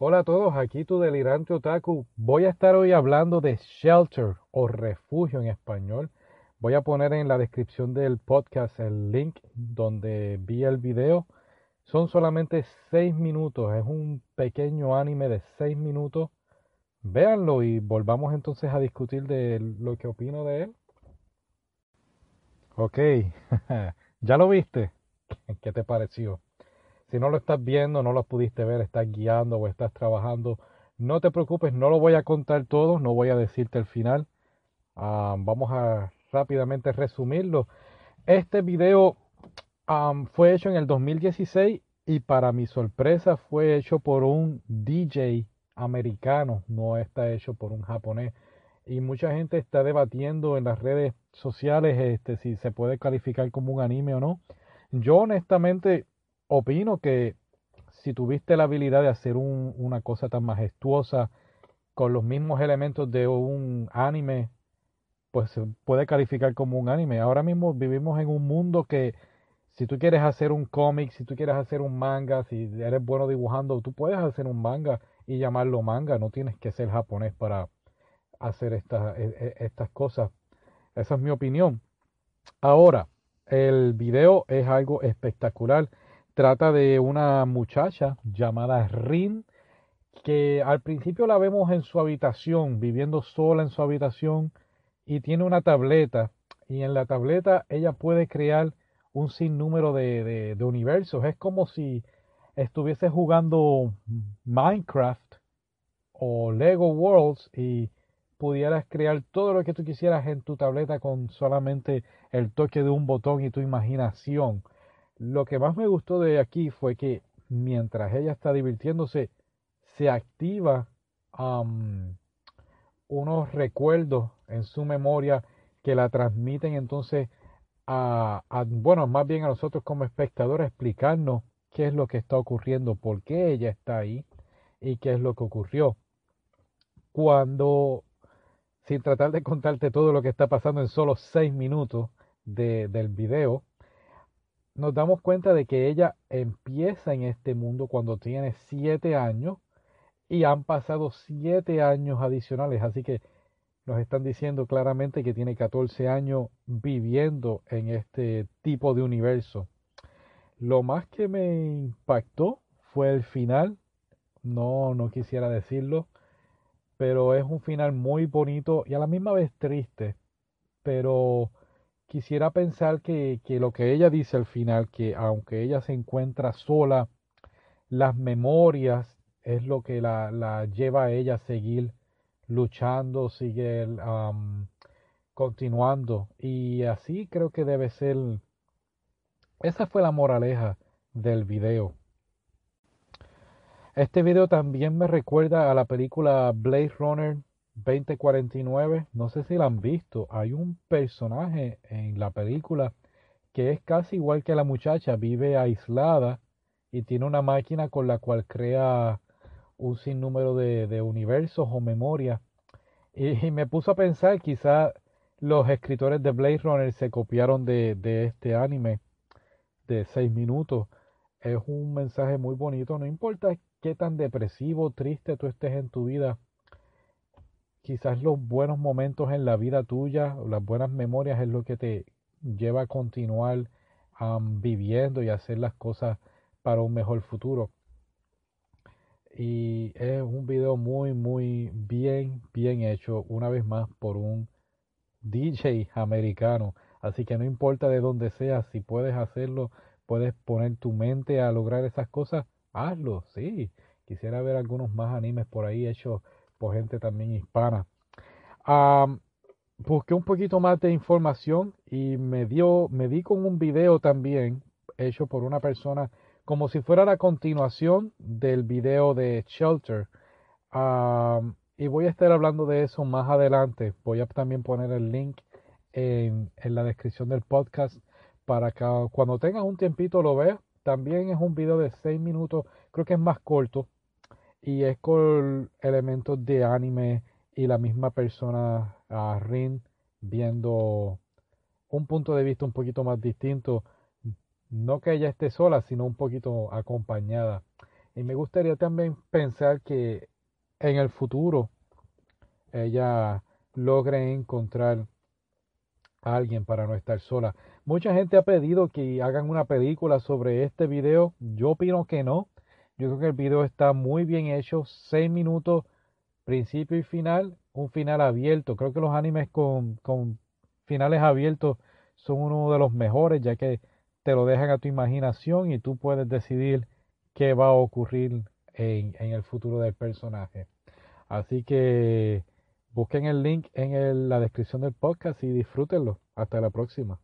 Hola a todos, aquí tu delirante otaku. Voy a estar hoy hablando de shelter o refugio en español. Voy a poner en la descripción del podcast el link donde vi el video. Son solamente 6 minutos, es un pequeño anime de 6 minutos. Véanlo y volvamos entonces a discutir de lo que opino de él. Ok, ¿ya lo viste? ¿Qué te pareció? Si no lo estás viendo, no lo pudiste ver, estás guiando o estás trabajando, no te preocupes, no lo voy a contar todo, no voy a decirte el final. Ah, vamos a rápidamente resumirlo. Este video fue hecho en el 2016 y para mi sorpresa fue hecho por un DJ americano, no está hecho por un japonés. Y mucha gente está debatiendo en las redes sociales este, si se puede calificar como un anime o no. Yo honestamente opino que si tuviste la habilidad de hacer una cosa tan majestuosa con los mismos elementos de un anime, pues se puede calificar como un anime. Ahora mismo vivimos en un mundo que si tú quieres hacer un cómic, si tú quieres hacer un manga, si eres bueno dibujando, tú puedes hacer un manga y llamarlo manga. No tienes que ser japonés para hacer estas, e, e, estas cosas. Esa es mi opinión. Ahora, el video es algo espectacular. Trata de una muchacha llamada Rin, que al principio la vemos en su habitación, viviendo sola en su habitación, y tiene una tableta. Y en la tableta ella puede crear un sinnúmero de, de, universos. Es como si estuviese jugando Minecraft o Lego Worlds y pudieras crear todo lo que tú quisieras en tu tableta con solamente el toque de un botón y tu imaginación. Lo que más me gustó de aquí fue que mientras ella está divirtiéndose, se activa unos recuerdos en su memoria que la transmiten entonces a, bueno, más bien a nosotros como espectadores explicarnos qué es lo que está ocurriendo, por qué ella está ahí y qué es lo que ocurrió. Cuando, sin tratar de contarte todo lo que está pasando en solo seis minutos del video, nos damos cuenta de que ella empieza en este mundo cuando tiene siete años y han pasado siete años adicionales, así que nos están diciendo claramente que tiene 14 años viviendo en este tipo de universo. Lo más que me impactó fue el final, no, no quisiera decirlo, pero es un final muy bonito y a la misma vez triste, pero quisiera pensar que, lo que ella dice al final, que aunque ella se encuentra sola, las memorias es lo que la, lleva a ella a seguir luchando, sigue continuando. Y así creo que debe ser. Esa fue la moraleja del video. Este video también me recuerda a la película Blade Runner 2049, no sé si la han visto, hay un personaje en la película que es casi igual que la muchacha, vive aislada y tiene una máquina con la cual crea un sinnúmero de, universos o memorias. Y, me puso a pensar, quizá los escritores de Blade Runner se copiaron de, de este anime de seis minutos. Es un mensaje muy bonito, no importa qué tan depresivo, triste tú estés en tu vida, quizás los buenos momentos en la vida tuya, las buenas memorias es lo que te lleva a continuar viviendo y hacer las cosas para un mejor futuro. Y es un video muy, muy bien, bien hecho, una vez más por un DJ americano. Así que no importa de dónde seas, si puedes hacerlo, puedes poner tu mente a lograr esas cosas, hazlo, sí. Quisiera ver algunos más animes por ahí hechos por gente también hispana. busqué un poquito más de información y me dio, me di con un video también hecho por una persona como si fuera la continuación del video de Shelter. y voy a estar hablando de eso más adelante. Voy a también poner el link en, en la descripción del podcast para que cuando tengas un tiempito lo veas. También es un video de 6 minutos, creo que es más corto y es con elementos de anime y la misma persona, a Rin, viendo un punto de vista un poquito más distinto. No que ella esté sola, sino un poquito acompañada. Y me gustaría también pensar que en el futuro ella logre encontrar a alguien para no estar sola. Mucha gente ha pedido que hagan una película sobre este video. Yo opino que no. Yo creo que el video está muy bien hecho. Seis minutos, principio y final. Un final abierto. Creo que los animes con, con finales abiertos son uno de los mejores ya que te lo dejan a tu imaginación y tú puedes decidir qué va a ocurrir en, en el futuro del personaje. Así que busquen el link en la descripción del podcast y disfrútenlo. Hasta la próxima.